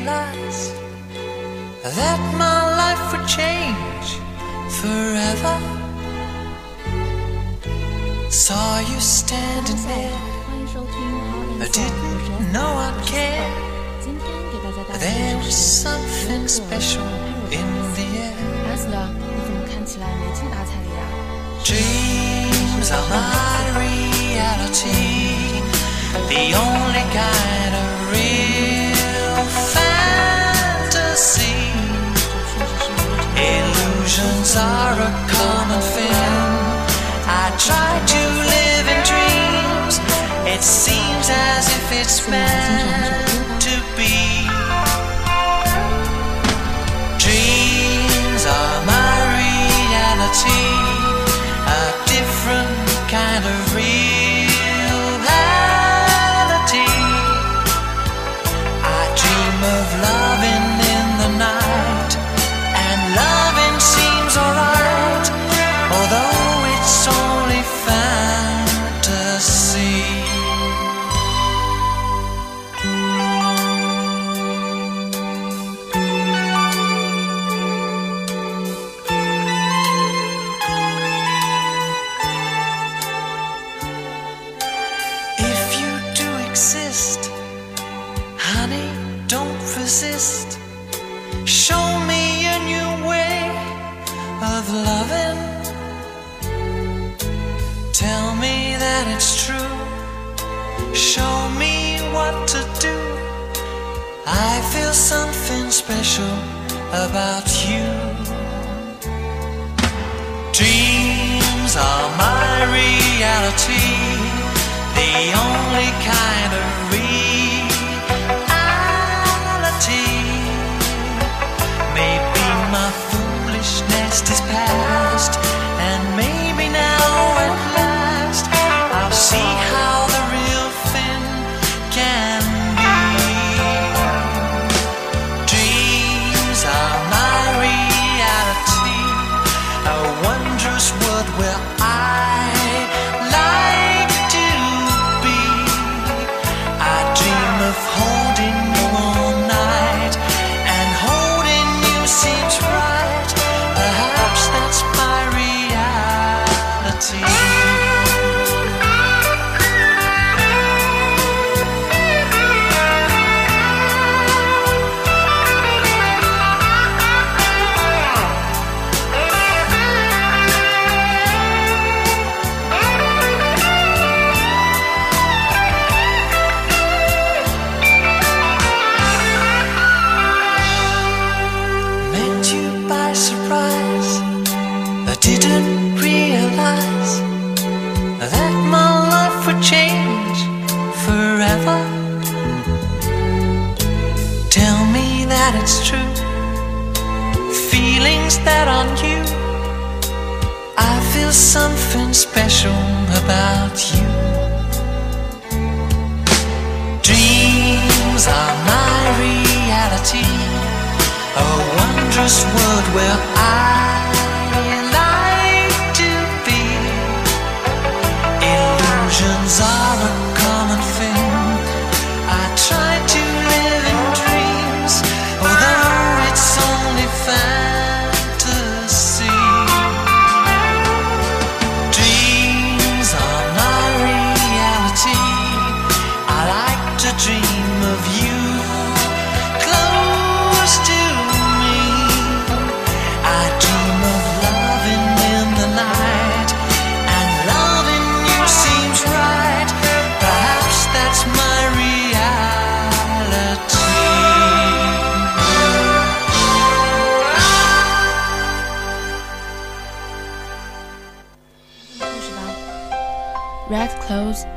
realize that my life would change forever. Saw you standing there, I didn't know I'd care. There was something special in the air. Dreams are my reality, the only kind. I try to live in dreams. It seems as if it's meant it's true. Show me what to do. I feel something special about you. Dreams are my reality, the only kind of reality. Maybe my foolishness is past, that it's true. Feelings that are new. I feel something special about you. Dreams are my reality. A wondrous world where I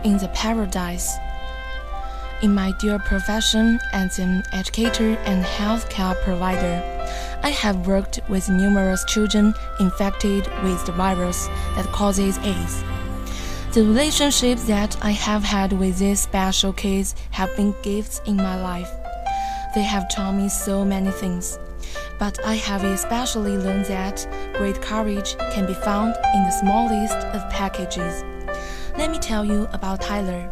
in the paradise. In my dear profession as an educator and healthcare provider, I have worked with numerous children infected with the virus that causes AIDS. The relationships that I have had with these special kids have been gifts in my life. They have taught me so many things. But I have especially learned that great courage can be found in the smallest of packages. Let me tell you about Tyler.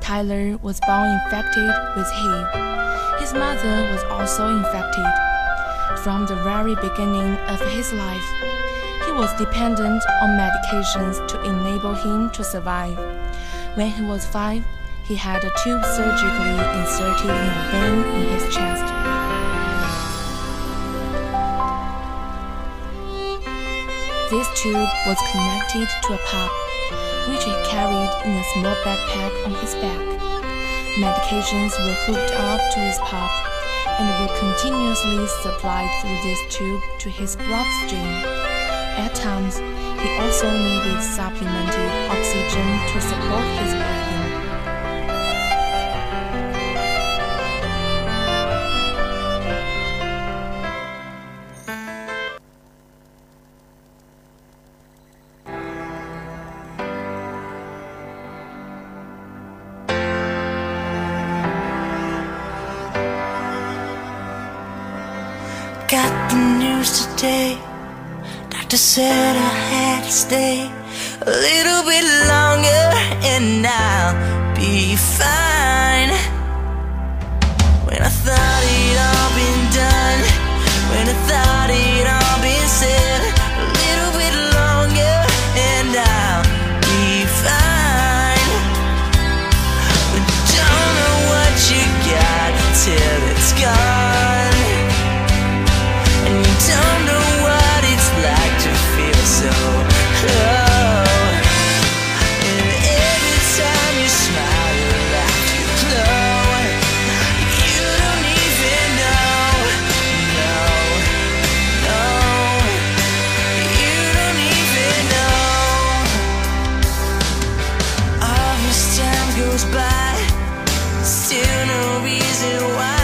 Tyler was born infected with HIV. His mother was also infected. From the very beginning of his life, he was dependent on medications to enable him to survive. When he was five, he had a tube surgically inserted in a vein in his chest. This tube was connected to a pump, which he carried in a small backpack on his back. Medications were hooked up to his pump and were continuously supplied through this tube to his bloodstream. At times, he also needed supplemented oxygen to support his. Doctor said I had to stay a little bit longer and I'll be fine. Goes by, still no reason why.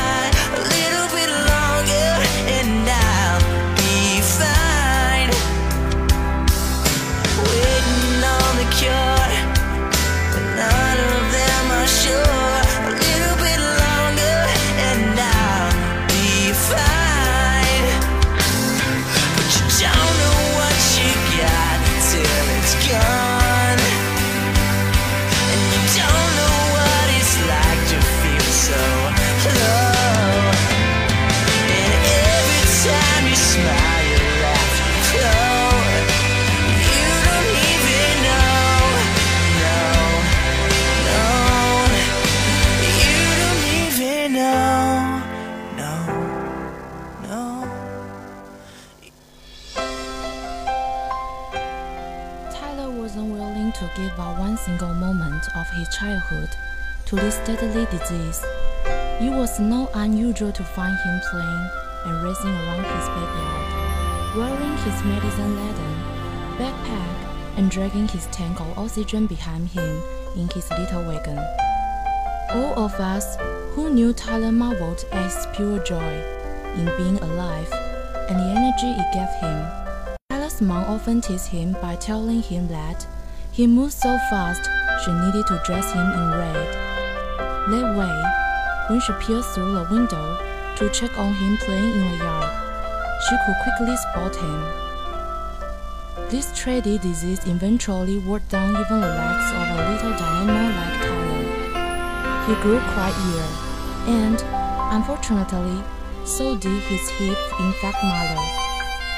Of his childhood to this deadly disease. It was not unusual to find him playing and racing around his backyard, wearing his medicine laden backpack and dragging his tank of oxygen behind him in his little wagon. All of us who knew Tyler marveled at his pure joy in being alive and the energy it gave him. Tyler's mom often teased him by telling him that he moved so fast she needed to dress him in red. That way, when she peered through the window to check on him playing in the yard, she could quickly spot him. This dreaded disease eventually wore down even the legs of a little dynamo like Tyler. He grew quite ill, and, unfortunately, so did his hip infect mother.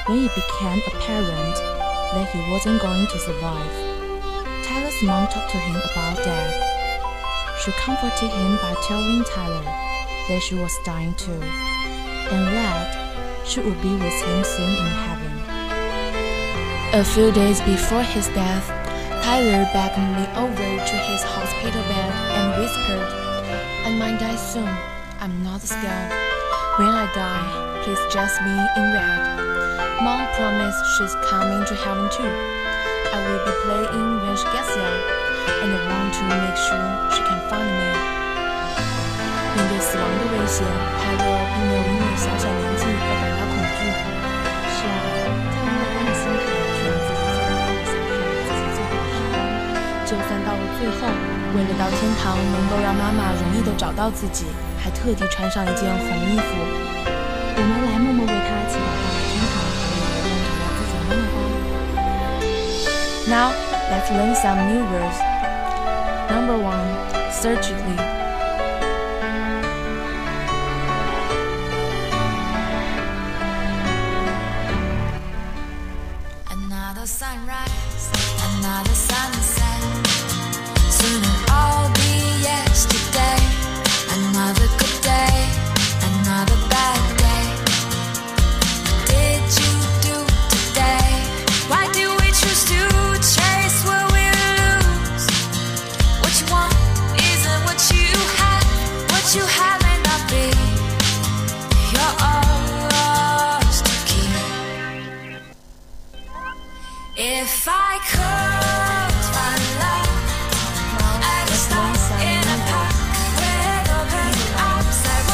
When it became apparent that he wasn't going to survive, Mom talked to him about death. She comforted him by telling Tyler that she was dying too, and that she would be with him soon in heaven. A few days before his death, Tyler beckoned me over to his hospital bed and whispered, I might die soon. I'm not scared. When I die, please dress me in red. Mom promised she's coming to heaven too. I will be playing when she gets there, and I want to make sure she can find me. 面对死亡的威胁，泰勒并没有因为小小年纪而感到恐惧。是啊，在我们的心里，却让自己做到了享受自己最后的时光。就算到了最后，为了到天堂能够让妈妈容易的找到自己，还特地穿上一件红衣服。我们来默默 Now, let's learn some new words. Number one, surgically.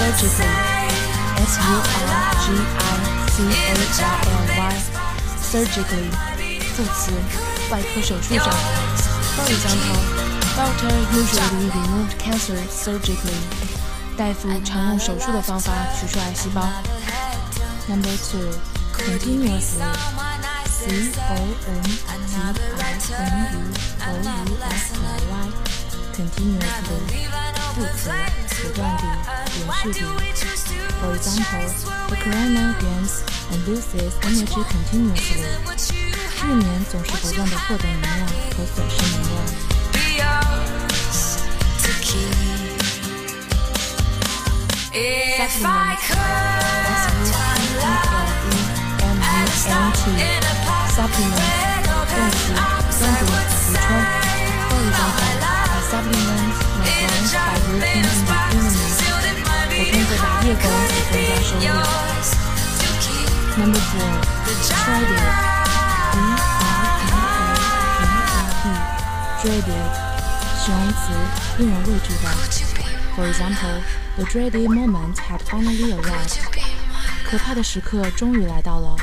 surgically. S U R G I C A L Y surgically 副词，外科手术上。For example, usually removed cancer surgically. 大夫常用手术的方法取出癌细胞。Number two, continuously. C O N T I N U O U S L Y continuously 副词不断地、连续地。For example, the corona gains and loses energy continuously. 睡眠总是不断地获得能量和损失能量。Supplement S U P P L E M E N T Supplement 动词增补补充。For example, I supplement my grant by working in the evening. 我通过打夜工来增加收入。 Number four, dreaded. D R E A D E D. Dreaded. 形容词，令人畏惧的。For example, the dreaded moment had finally arrived. 可怕的时刻终于来到了。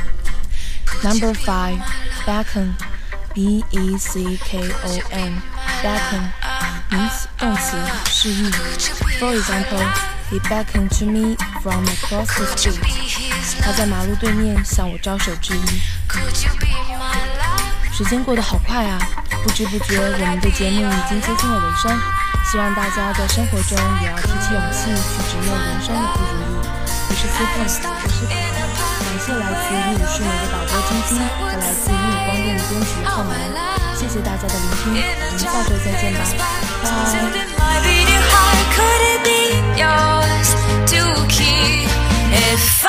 Number five, beckon, B E C K O N, beckon, 名词动词示意。For example, he beckoned to me from across the street. 他在马路对面向我招手致意。时间过得好快啊，不知不觉我们的节目已经接近了尾声。希望大家在生活中也要提起勇气去直面人生的不如意。我是思凤，我是宝，感谢来自医务室美的导播晶晶和来自医务光电的编辑浩南，谢谢大家的聆听，我们下周再见吧，拜。If